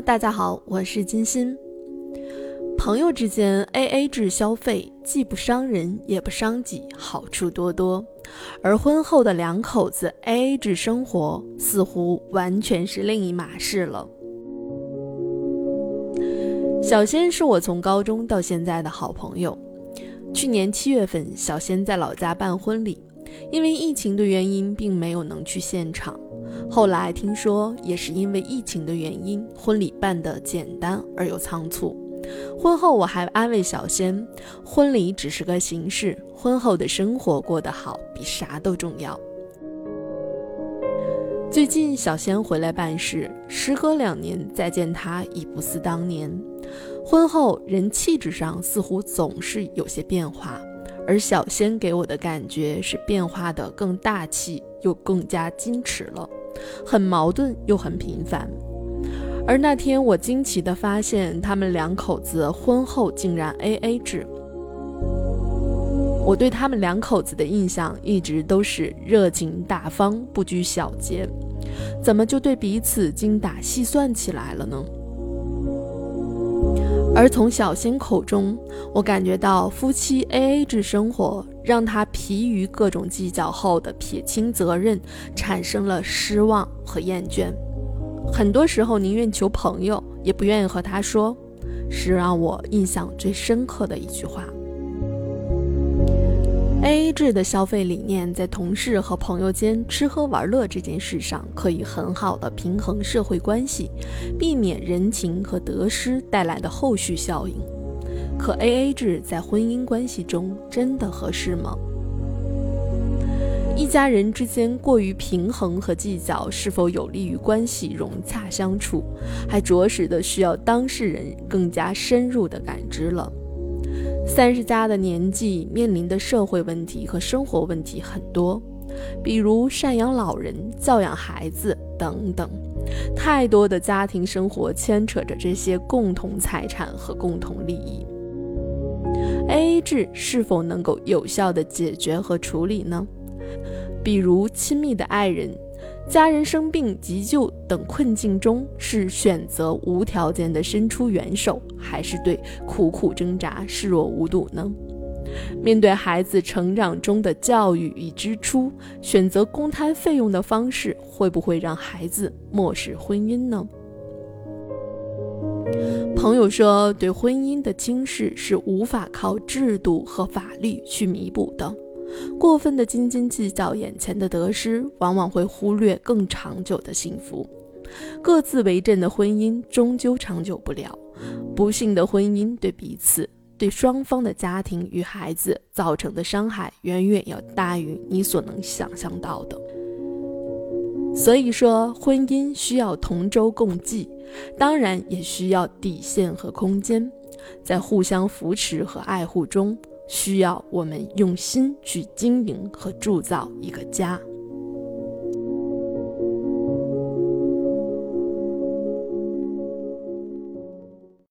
大家好，我是金鑫。朋友之间 AA 制消费既不伤人也不伤己，好处多多。而婚后的两口子 AA 制生活似乎完全是另一码事了。小仙是我从高中到现在的好朋友。去年七月份，小仙在老家办婚礼，因为疫情的原因，并没有能去现场。后来听说，也是因为疫情的原因，婚礼办得简单而又仓促。婚后我还安慰小仙，婚礼只是个形式，婚后的生活过得好比啥都重要。最近小仙回来办事，时隔两年再见她已不似当年。婚后人气质上似乎总是有些变化，而小仙给我的感觉是变化的更大气，又更加矜持了。很矛盾又很频繁，而那天我惊奇地发现，他们两口子婚后竟然 A A 制。我对他们两口子的印象一直都是热情大方、不拘小节，怎么就对彼此精打细算起来了呢？而从小新口中，我感觉到夫妻 A A 制生活让他疲于各种计较后的撇清责任，产生了失望和厌倦。很多时候宁愿求朋友，也不愿意和他说，是让我印象最深刻的一句话。A A 制的消费理念，在同事和朋友间吃喝玩乐这件事上，可以很好的平衡社会关系，避免人情和得失带来的后续效应。可 A A 制在婚姻关系中真的合适吗？一家人之间过于平衡和计较，是否有利于关系融洽相处，还着实的需要当事人更加深入的感知了。三十加的年纪面临的社会问题和生活问题很多，比如赡养老人、教养孩子等等，太多的家庭生活牵扯着这些共同财产和共同利益。A A 制是否能够有效的解决和处理呢？比如亲密的爱人。家人生病、急救等困境中，是选择无条件的伸出援手，还是对苦苦挣扎视若无睹呢？面对孩子成长中的教育与支出，选择公摊费用的方式，会不会让孩子漠视婚姻呢？朋友说，对婚姻的轻视是无法靠制度和法律去弥补的。过分的斤斤计较眼前的得失，往往会忽略更长久的幸福。各自为政的婚姻终究长久不了。不幸的婚姻对彼此、对双方的家庭与孩子造成的伤害，远远要大于你所能想象到的。所以说，婚姻需要同舟共济，当然也需要底线和空间，在互相扶持和爱护中。需要我们用心去经营和铸造一个家。